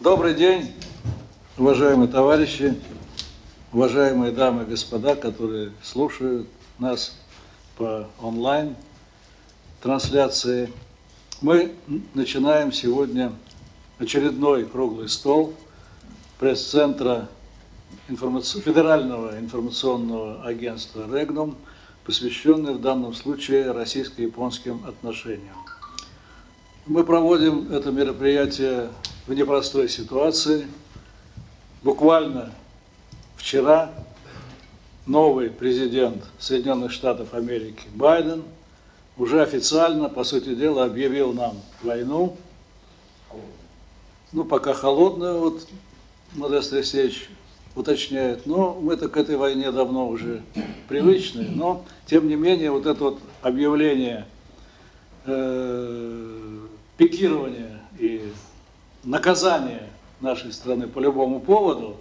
Добрый день, уважаемые товарищи, уважаемые дамы и господа, которые слушают нас по онлайн трансляции. Мы начинаем сегодня очередной круглый стол пресс-центра информаци... Федерального информационного агентства «Регнум», посвященный в данном случае российско-японским отношениям. Мы проводим это мероприятие в непростой ситуации. Буквально вчера новый президент Соединенных Штатов Америки Байден уже официально, по сути дела, объявил нам войну. Ну, пока холодную, вот Модест Алексеевич уточняет, но мы-то к этой войне давно уже привычны, но, тем не менее, вот это вот объявление э, пикирования и наказания нашей страны по любому поводу,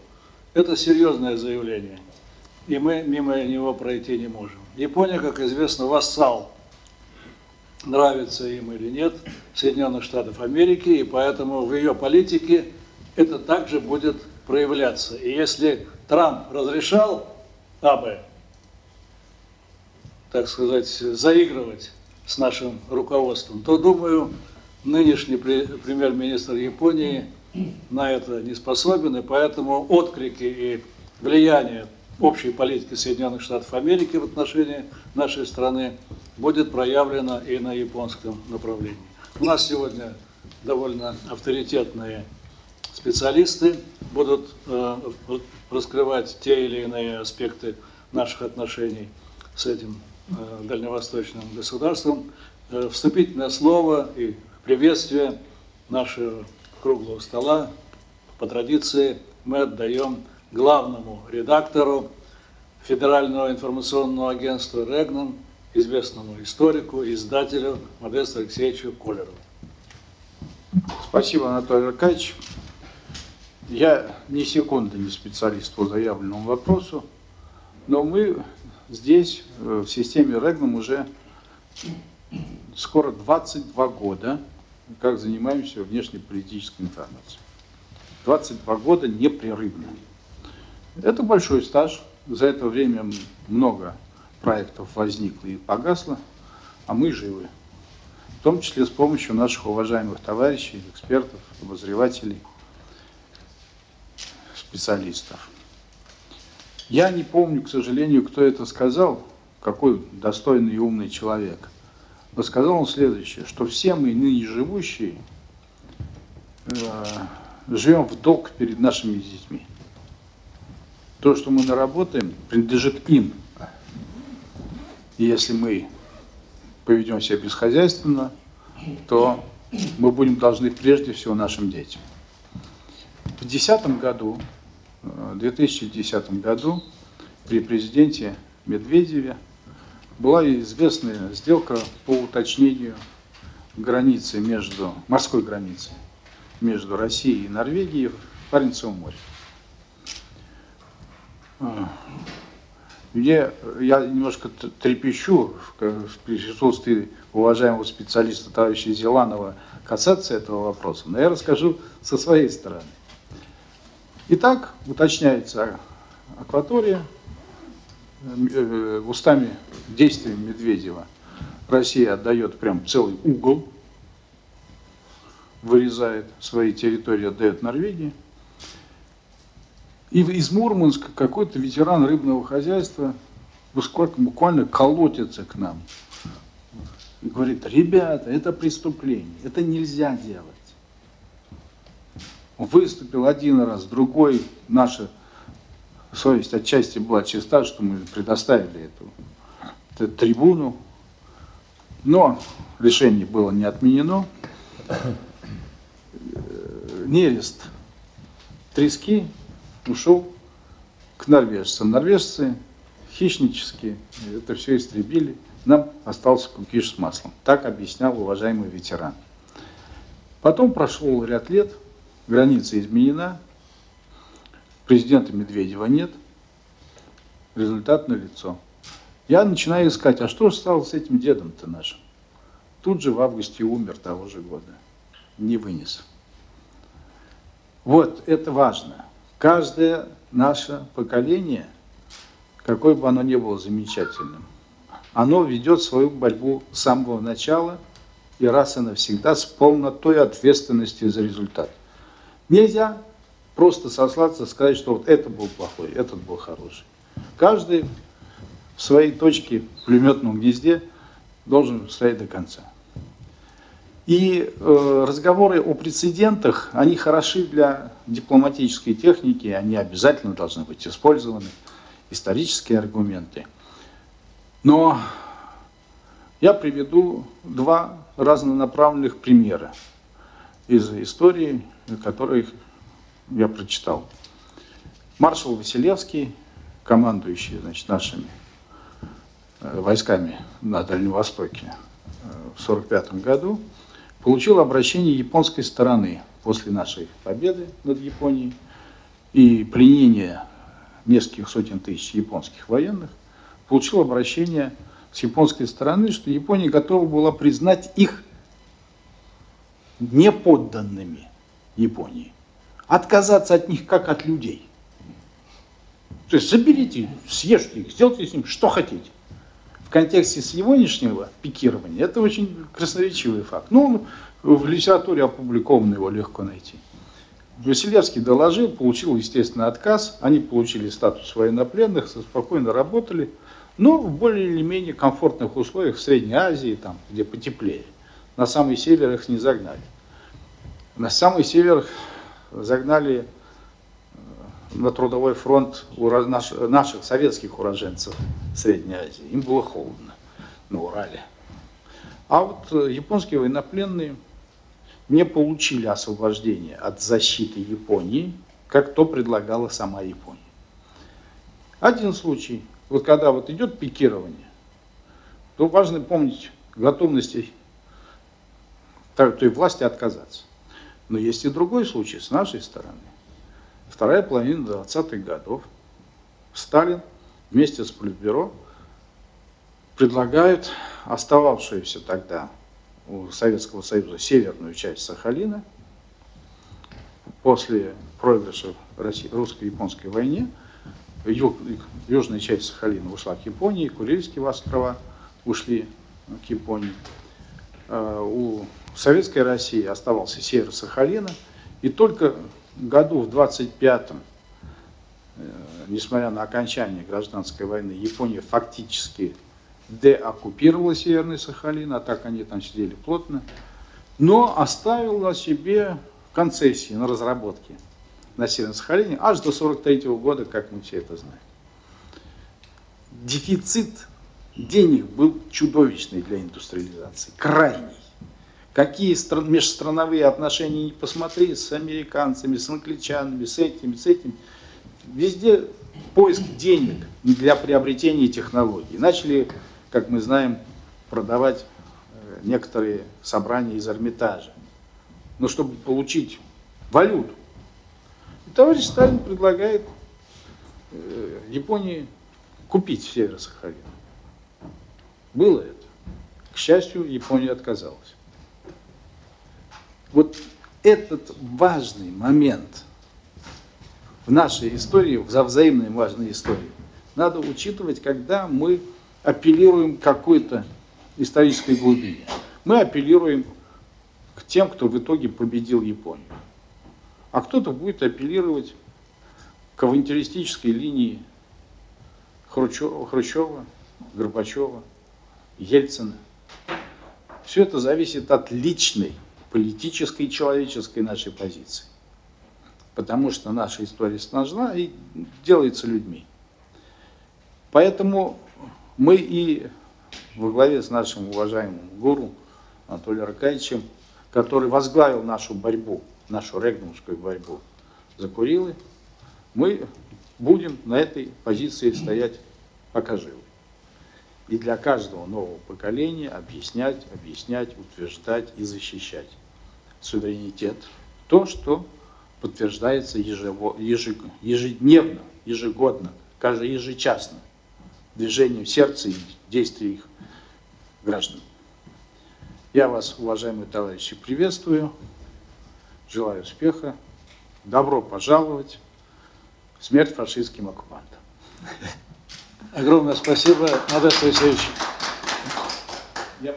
это серьезное заявление. И мы мимо него пройти не можем. Япония, как известно, вассал, нравится им или нет, Соединенных Штатов Америки, и поэтому в ее политике это также будет проявляться. И если Трамп разрешал АБ, так сказать, заигрывать с нашим руководством, то, думаю, нынешний премьер-министр Японии на это не способен, и поэтому отклики и влияние общей политики Соединенных Штатов Америки в отношении нашей страны будет проявлено и на японском направлении. У нас сегодня довольно авторитетные специалисты будут э, раскрывать те или иные аспекты наших отношений с этим э, дальневосточным государством. Э, вступительное слово и приветствие нашего круглого стола по традиции мы отдаем главному редактору Федерального информационного агентства «Регнум», известному историку, издателю Модесту Алексеевичу Колерову. Спасибо, Анатолий Аркадьевич. Я ни секунды не специалист по заявленному вопросу, но мы здесь, э, в системе Регнум, уже скоро 22 года, как занимаемся внешнеполитической информацией. 22 года непрерывно. Это большой стаж. За это время много проектов возникло и погасло, а мы живы. В том числе с помощью наших уважаемых товарищей, экспертов, обозревателей, специалистов. Я не помню, к сожалению, кто это сказал, какой достойный и умный человек. Но сказал он следующее, что все мы ныне живущие э, живем в долг перед нашими детьми. То, что мы наработаем, принадлежит им. И если мы поведем себя бесхозяйственно, то мы будем должны прежде всего нашим детям. В 2010 году, в 2010 году при президенте Медведеве была известная сделка по уточнению границы между, морской границы между Россией и Норвегией в Баренцевом море. Мне, я немножко трепещу в присутствии уважаемого специалиста товарища Зеланова касаться этого вопроса, но я расскажу со своей стороны. Итак, уточняется акватория э, устами действий Медведева. Россия отдает прям целый угол, вырезает свои территории, отдает Норвегии. И из Мурманска какой-то ветеран рыбного хозяйства буквально колотится к нам. И говорит, ребята, это преступление, это нельзя делать. Выступил один раз, другой, наша совесть отчасти была чиста, что мы предоставили эту, эту трибуну. Но решение было не отменено. Нерест трески ушел к норвежцам. Норвежцы хищнически это все истребили. Нам остался кукиш с маслом. Так объяснял уважаемый ветеран. Потом прошел ряд лет, граница изменена, президента Медведева нет, результат на лицо. Я начинаю искать, а что же стало с этим дедом-то нашим? Тут же в августе умер того же года. Не вынес. Вот это важно. Каждое наше поколение, какое бы оно ни было замечательным, оно ведет свою борьбу с самого начала и раз и навсегда с полнотой ответственности за результат. Нельзя просто сослаться, сказать, что вот это был плохой, этот был хороший. Каждый в своей точке в пулеметном гнезде должен стоять до конца. И э, разговоры о прецедентах, они хороши для дипломатической техники, они обязательно должны быть использованы, исторические аргументы. Но я приведу два разнонаправленных примера из истории, которые я прочитал. Маршал Василевский, командующий значит, нашими э, войсками на Дальнем Востоке э, в 1945 году, получил обращение японской стороны после нашей победы над Японией и пленения нескольких сотен тысяч японских военных, получил обращение с японской стороны, что Япония готова была признать их неподданными Японии, отказаться от них как от людей. То есть заберите, съешьте их, сделайте с ним что хотите. В контексте сегодняшнего пикирования это очень красноречивый факт. Ну, в литературе опубликовано его легко найти. Василевский доложил, получил, естественно, отказ. Они получили статус военнопленных, спокойно работали, но в более или менее комфортных условиях в Средней Азии, там, где потеплее. На самый север их не загнали. На самый север загнали э, на трудовой фронт наших советских уроженцев Средней Азии. Им было холодно на Урале. А вот э, японские военнопленные не получили освобождения от защиты Японии, как то предлагала сама Япония. Один случай. Вот когда вот идет пикирование, то важно помнить готовности той власти отказаться. Но есть и другой случай с нашей стороны. Вторая половина 20-х годов Сталин вместе с Политбюро предлагают остававшуюся тогда у Советского Союза северную часть Сахалина после проигрыша русско-японской войне юг, южная часть Сахалина ушла к Японии, Курильские острова ушли к Японии. А, у Советской России оставался север Сахалина, и только году в 25-м, э, несмотря на окончание гражданской войны, Япония фактически деоккупировала Северный Сахалин, а так они там сидели плотно, но оставила себе концессии на разработки на Северном Сахалине аж до 43 года, как мы все это знаем. Дефицит денег был чудовищный для индустриализации, крайний. Какие межстрановые отношения не посмотри, с американцами, с англичанами, с этими, с этим. Везде поиск денег для приобретения технологий. Начали как мы знаем, продавать э, некоторые собрания из Эрмитажа. Но чтобы получить валюту. И товарищ Сталин предлагает э, Японии купить Северо-Сахалин. Было это. К счастью, Япония отказалась. Вот этот важный момент в нашей истории, в взаимной важной истории, надо учитывать, когда мы апеллируем к какой-то исторической глубине. Мы апеллируем к тем, кто в итоге победил Японию. А кто-то будет апеллировать к авантюристической линии Хрущева, Хрущева, Горбачева, Ельцина. Все это зависит от личной, политической и человеческой нашей позиции. Потому что наша история сложна и делается людьми. Поэтому мы и во главе с нашим уважаемым гуру Анатолием Аркадьевичем, который возглавил нашу борьбу, нашу регнумскую борьбу за Курилы, мы будем на этой позиции стоять пока живы. И для каждого нового поколения объяснять, объяснять, утверждать и защищать суверенитет. То, что подтверждается ежедневно, ежегодно, каждый ежечасно движением сердца и действий их граждан. Я вас, уважаемые товарищи, приветствую, желаю успеха добро пожаловать, смерть фашистским оккупантам. Огромное спасибо, Модест Алексеевич.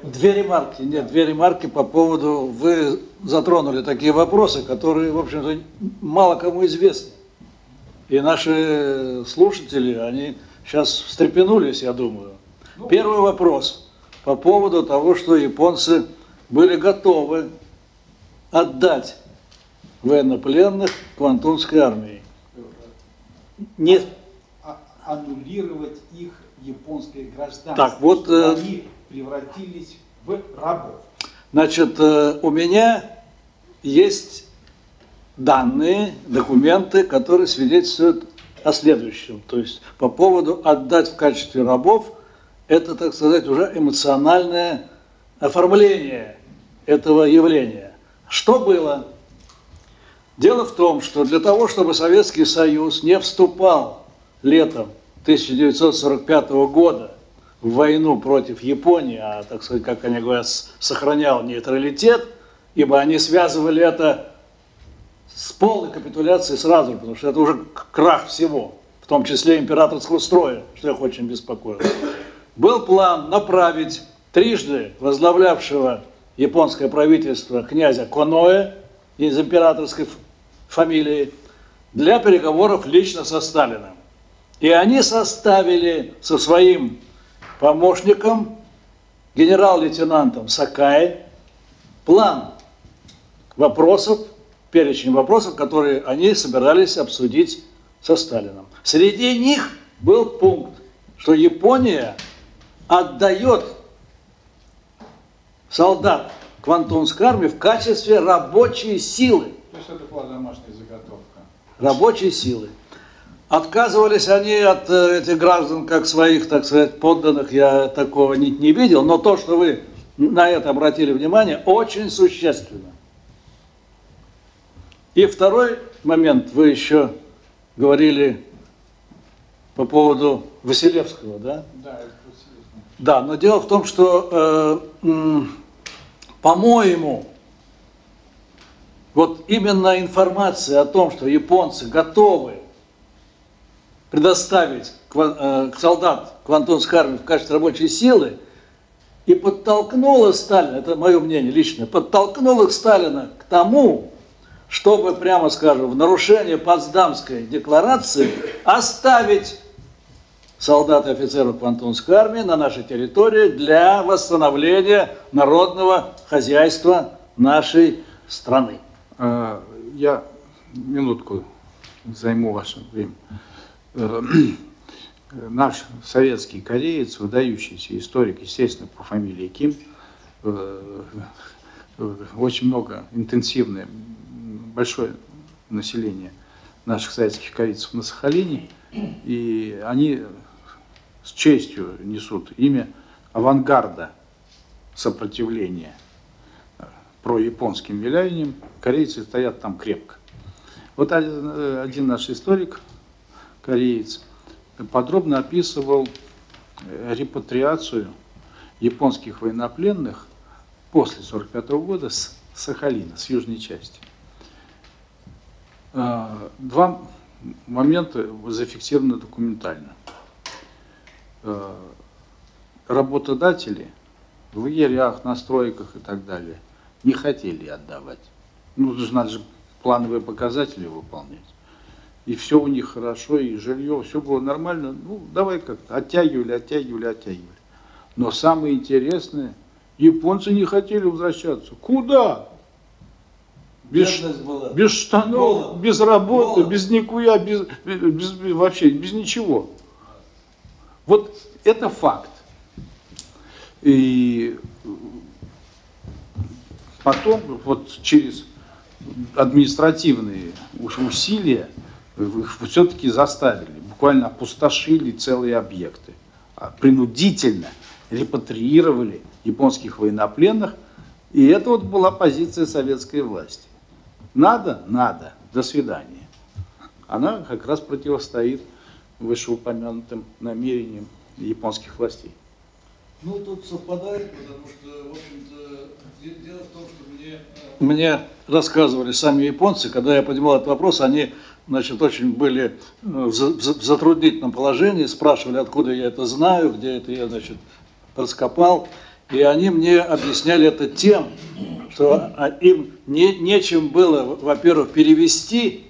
Две ремарки, нет, две ремарки по поводу, вы затронули такие вопросы, которые, в общем-то, мало кому известны. И наши слушатели, они сейчас встрепенулись, я думаю. Первый вопрос по поводу того, что японцы были готовы отдать военнопленных Квантунской армии. Не а, аннулировать их японское гражданство. Так, вот, э, они превратились в рабов. Значит, э, у меня есть данные, документы, которые свидетельствуют о следующем. То есть по поводу отдать в качестве рабов, это, так сказать, уже эмоциональное оформление этого явления. Что было? Дело в том, что для того, чтобы Советский Союз не вступал летом 1945 года в войну против Японии, а, так сказать, как они говорят, сохранял нейтралитет, ибо они связывали это с полной капитуляцией сразу, потому что это уже крах всего, в том числе императорского строя, что их очень беспокоило. Был план направить трижды возглавлявшего японское правительство князя Коноэ из императорской фамилии для переговоров лично со Сталиным. И они составили со своим помощником, генерал-лейтенантом Сакай, план вопросов, перечень вопросов, которые они собирались обсудить со Сталином. Среди них был пункт, что Япония отдает солдат Квантунской армии в качестве рабочей силы. То есть это была домашняя заготовка. Рабочей силы. Отказывались они от э, этих граждан как своих, так сказать, подданных, я такого не, не видел, но то, что вы на это обратили внимание, очень существенно. И второй момент, вы еще говорили по поводу Василевского, да? Да, Да, но дело в том, что, э, по-моему, вот именно информация о том, что японцы готовы предоставить э, солдат Квантунской армии в качестве рабочей силы, и подтолкнула Сталина, это мое мнение личное, подтолкнула Сталина к тому, чтобы, прямо скажем, в нарушение Потсдамской декларации оставить солдат и офицеров Квантунской армии на нашей территории для восстановления народного хозяйства нашей страны. А, я минутку займу ваше время. Э, наш советский кореец, выдающийся историк, естественно, по фамилии Ким, э, э, очень много, интенсивное, большое население наших советских корейцев на Сахалине, и они с честью несут имя авангарда сопротивления про японским влиянием. Корейцы стоят там крепко. Вот один наш историк кореец, подробно описывал э, репатриацию японских военнопленных после 1945 года с Сахалина, с южной части. А, два момента зафиксированы документально. А, работодатели в лагерях, на стройках и так далее не хотели отдавать. Ну, надо же плановые показатели выполнять и все у них хорошо, и жилье, все было нормально. Ну, давай как-то оттягивали, оттягивали, оттягивали. Но самое интересное, японцы не хотели возвращаться. Куда? Без, без штанов, Голод. без работы, Голод. без никуя, без, без, без, вообще без ничего. Вот это факт. И потом, вот через административные усилия, их все-таки заставили, буквально опустошили целые объекты, а принудительно репатриировали японских военнопленных, и это вот была позиция советской власти. Надо? Надо. До свидания. Она как раз противостоит вышеупомянутым намерениям японских властей. Ну, тут совпадает, потому что, в общем-то, дело в том, что мне, мне рассказывали сами японцы, когда я поднимал этот вопрос, они, значит, очень были в затруднительном положении, спрашивали, откуда я это знаю, где это я, значит, раскопал. И они мне объясняли это тем, что им не, нечем было, во-первых, перевести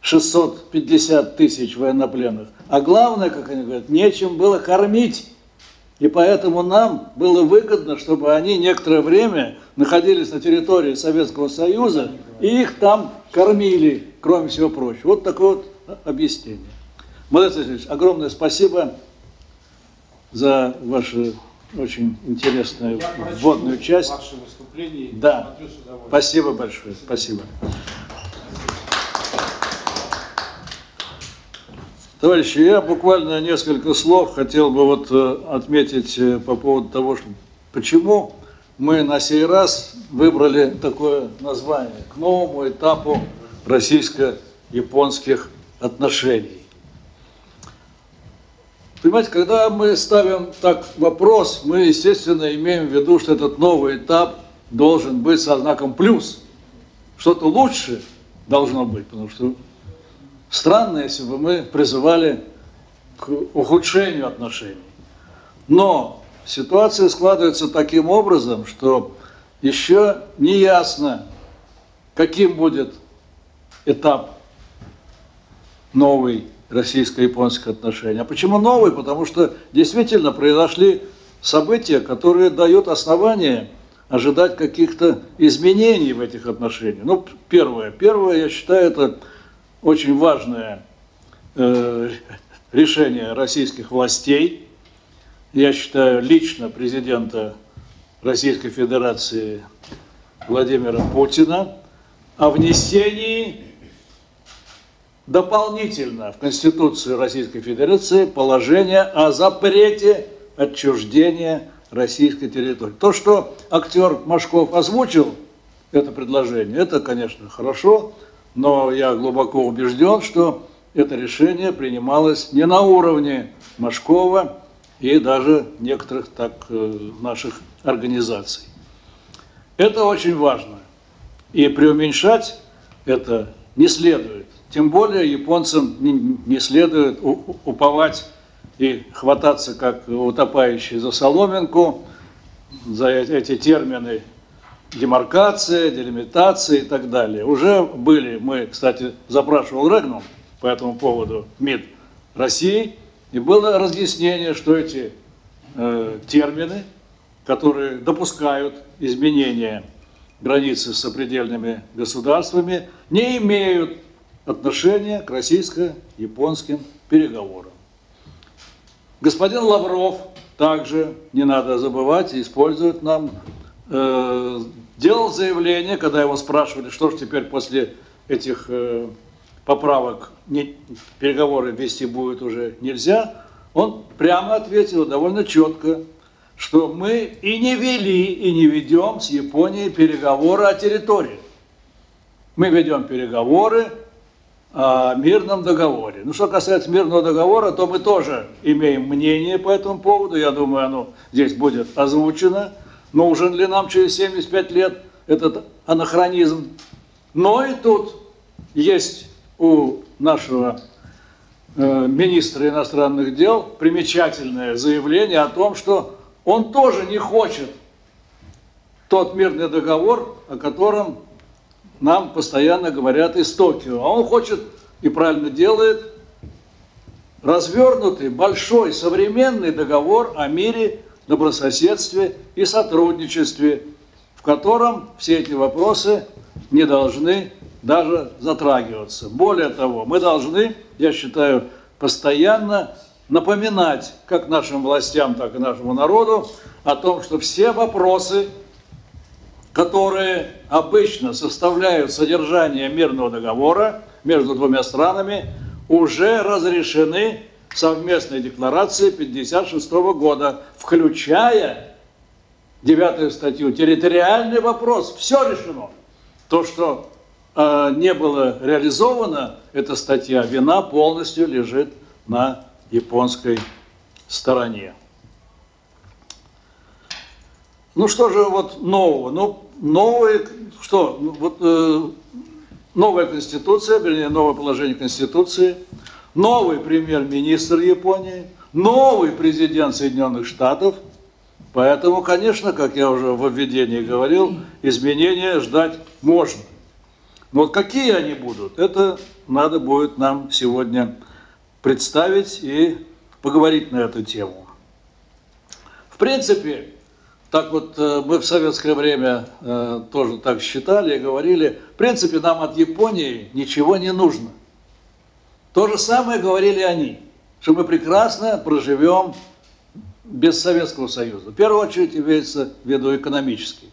650 тысяч военнопленных, а главное, как они говорят, нечем было кормить. И поэтому нам было выгодно, чтобы они некоторое время находились на территории Советского Союза и их там кормили, кроме всего прочего. Вот такое вот объяснение. Молодец Васильевич, огромное спасибо за ваше очень интересную вводную часть. Ваше выступление. Да. Спасибо большое. Спасибо. Товарищи, я буквально несколько слов хотел бы вот э, отметить э, по поводу того, что почему мы на сей раз выбрали такое название к новому этапу российско-японских отношений. Понимаете, когда мы ставим так вопрос, мы, естественно, имеем в виду, что этот новый этап должен быть со знаком плюс. Что-то лучше должно быть, потому что странно, если бы мы призывали к ухудшению отношений. Но ситуация складывается таким образом, что еще не ясно, каким будет этап новый российско-японских отношений. А почему новый? Потому что действительно произошли события, которые дают основания ожидать каких-то изменений в этих отношениях. Ну, первое. Первое, я считаю, это очень важное э, решение российских властей. Я считаю лично президента Российской Федерации Владимира Путина о внесении дополнительно в Конституцию Российской Федерации положение о запрете отчуждения российской территории. То, что актер Машков озвучил это предложение, это, конечно, хорошо, но я глубоко убежден, что это решение принималось не на уровне Машкова и даже некоторых так э, наших организаций. Это очень важно. И преуменьшать это не следует. Тем более японцам не, следует уповать и хвататься как утопающие за соломинку, за эти термины демаркация, делимитация и так далее. Уже были, мы, кстати, запрашивал Регнум по этому поводу МИД России, и было разъяснение, что эти э, термины, которые допускают изменения границы с сопредельными государствами, не имеют отношение к российско-японским переговорам. Господин Лавров также, не надо забывать, использует нам, э, делал заявление, когда его спрашивали, что же теперь после этих э, поправок не, переговоры вести будет уже нельзя, он прямо ответил довольно четко, что мы и не вели, и не ведем с Японией переговоры о территории. Мы ведем переговоры о мирном договоре. Ну, что касается мирного договора, то мы тоже имеем мнение по этому поводу. Я думаю, оно здесь будет озвучено. Нужен ли нам через 75 лет этот анахронизм? Но и тут есть у нашего э, министра иностранных дел примечательное заявление о том, что он тоже не хочет тот мирный договор, о котором нам постоянно говорят из Токио. А он хочет и правильно делает развернутый, большой, современный договор о мире, добрососедстве и сотрудничестве, в котором все эти вопросы не должны даже затрагиваться. Более того, мы должны, я считаю, постоянно напоминать как нашим властям, так и нашему народу о том, что все вопросы – которые обычно составляют содержание мирного договора между двумя странами, уже разрешены совместной декларацией 1956 года, включая девятую статью «Территориальный вопрос». Все решено. То, что э, не было реализовано, эта статья, вина полностью лежит на японской стороне. Ну что же вот нового? Ну, новое, что? Ну, вот, э, новая конституция, вернее, новое положение конституции, новый премьер-министр Японии, новый президент Соединенных Штатов. Поэтому, конечно, как я уже в введении говорил, изменения ждать можно. Но вот какие они будут, это надо будет нам сегодня представить и поговорить на эту тему. В принципе, так вот э, мы в советское время э, тоже так считали и говорили, в принципе, нам от Японии ничего не нужно. То же самое говорили они, что мы прекрасно проживем без Советского Союза. В первую очередь имеется в виду экономический.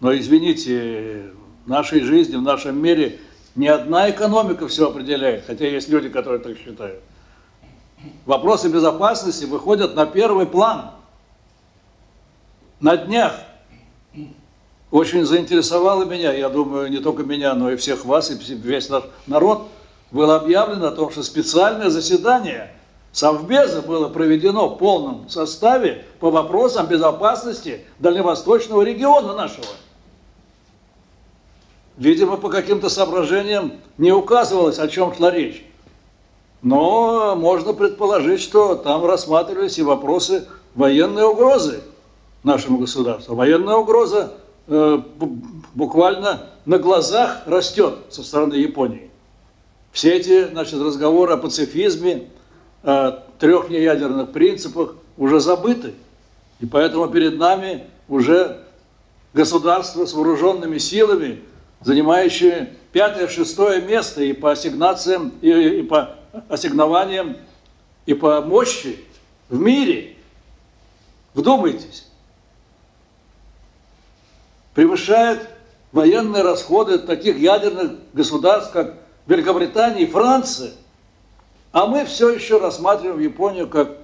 Но, извините, в нашей жизни, в нашем мире ни одна экономика все определяет, хотя есть люди, которые так считают. Вопросы безопасности выходят на первый план. На днях очень заинтересовало меня, я думаю, не только меня, но и всех вас, и весь наш народ, было объявлено о том, что специальное заседание Совбеза было проведено в полном составе по вопросам безопасности дальневосточного региона нашего. Видимо, по каким-то соображениям не указывалось, о чем шла речь. Но можно предположить, что там рассматривались и вопросы военной угрозы нашему государству. Военная угроза э, буквально на глазах растет со стороны Японии. Все эти значит, разговоры о пацифизме, о трех неядерных принципах уже забыты. И поэтому перед нами уже государство с вооруженными силами, занимающее пятое-шестое место и по ассигнациям, и, и по ассигнованиям, и по мощи в мире. Вдумайтесь. Превышает военные расходы таких ядерных государств, как Великобритания и Франция. А мы все еще рассматриваем Японию как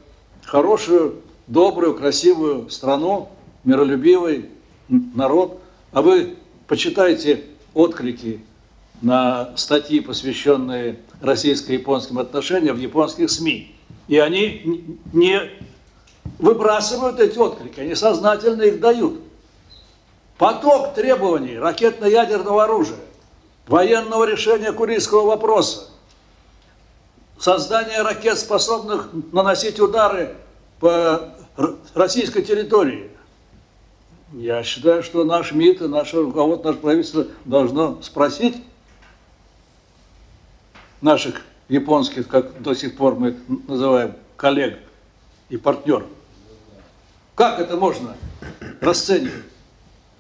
хорошую, добрую, красивую страну, миролюбивый народ. А вы почитайте отклики на статьи, посвященные российско-японским отношениям в японских СМИ. И они не выбрасывают эти отклики, они сознательно их дают. Поток требований ракетно-ядерного оружия, военного решения курильского вопроса, создание ракет, способных наносить удары по российской территории. Я считаю, что наш МИД и наше руководство, наше правительство должно спросить наших японских, как до сих пор мы называем, коллег и партнеров. Как это можно расценивать?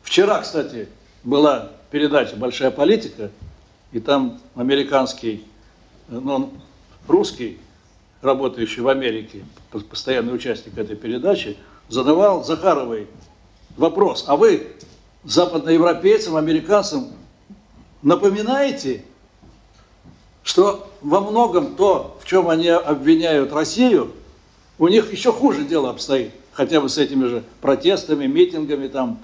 Вчера, кстати, была передача «Большая политика», и там американский, ну, русский, работающий в Америке, постоянный участник этой передачи, задавал Захаровой вопрос, а вы западноевропейцам, американцам напоминаете что во многом то, в чем они обвиняют Россию, у них еще хуже дело обстоит, хотя бы с этими же протестами, митингами, там,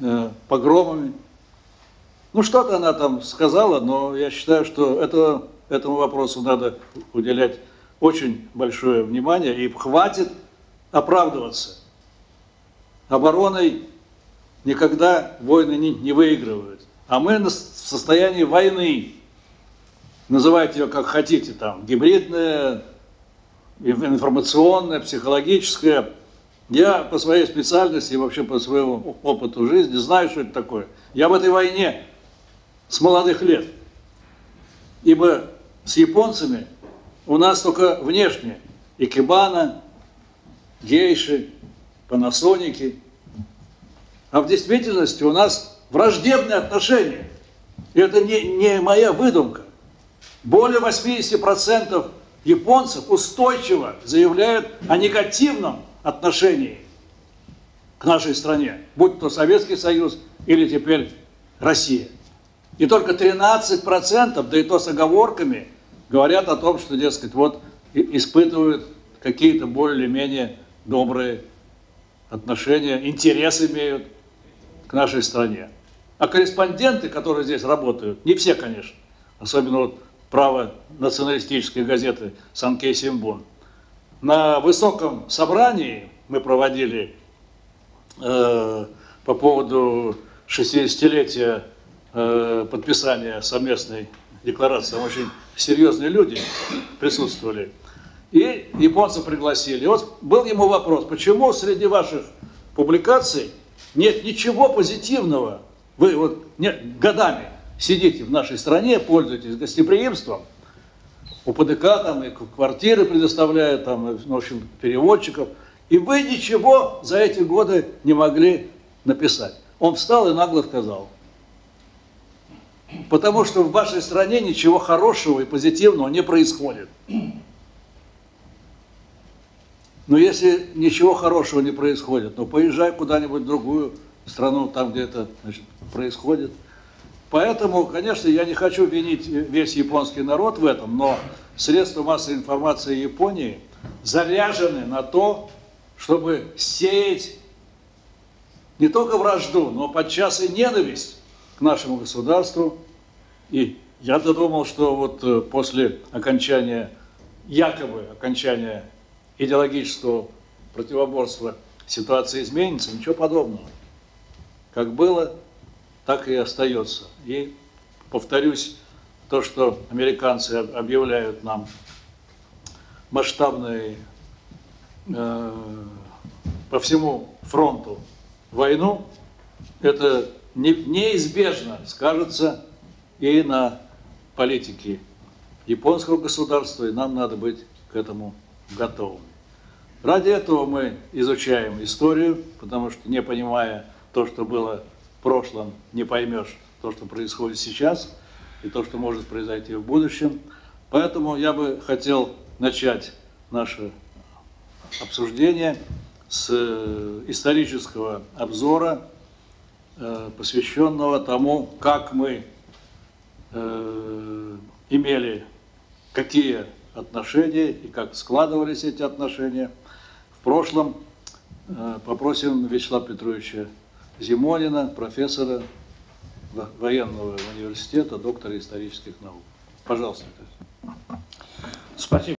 э, погромами. Ну, что-то она там сказала, но я считаю, что это, этому вопросу надо уделять очень большое внимание, и хватит оправдываться. Обороной никогда войны не, не выигрывают. А мы в состоянии войны называйте ее как хотите, там, гибридная, информационная, психологическая. Я по своей специальности и вообще по своему опыту жизни знаю, что это такое. Я в этой войне с молодых лет. Ибо с японцами у нас только внешне икебана, гейши, панасоники. А в действительности у нас враждебные отношения. И это не, не моя выдумка. Более 80% японцев устойчиво заявляют о негативном отношении к нашей стране, будь то Советский Союз или теперь Россия. И только 13%, да и то с оговорками, говорят о том, что, дескать, вот испытывают какие-то более-менее добрые отношения, интерес имеют к нашей стране. А корреспонденты, которые здесь работают, не все, конечно, особенно вот право националистической газеты «Санкей Симбун». На высоком собрании мы проводили э, по поводу 60-летия э, подписания совместной декларации. Там очень серьезные люди присутствовали. И японцев пригласили. И вот был ему вопрос, почему среди ваших публикаций нет ничего позитивного? Вы вот нет, годами сидите в нашей стране, пользуетесь гостеприимством, у ПДК там и квартиры предоставляют, там, в общем, переводчиков, и вы ничего за эти годы не могли написать. Он встал и нагло сказал, потому что в вашей стране ничего хорошего и позитивного не происходит. Но если ничего хорошего не происходит, ну поезжай куда-нибудь в другую страну, там где это значит, происходит. Поэтому, конечно, я не хочу винить весь японский народ в этом, но средства массовой информации Японии заряжены на то, чтобы сеять не только вражду, но подчас и ненависть нашему государству. И я-то думал, что вот э, после окончания, якобы окончания идеологического противоборства ситуация изменится, ничего подобного. Как было, так и остается. И повторюсь, то, что американцы объявляют нам масштабные э, по всему фронту войну, это не, неизбежно скажется и на политике японского государства, и нам надо быть к этому готовыми. Ради этого мы изучаем историю, потому что не понимая то, что было в прошлом, не поймешь то, что происходит сейчас, и то, что может произойти в будущем. Поэтому я бы хотел начать наше обсуждение с э, исторического обзора, посвященного тому, как мы э, имели, какие отношения и как складывались эти отношения в прошлом, э, попросим Вячеслава Петровича Зимонина, профессора военного университета, доктора исторических наук. Пожалуйста. Спасибо.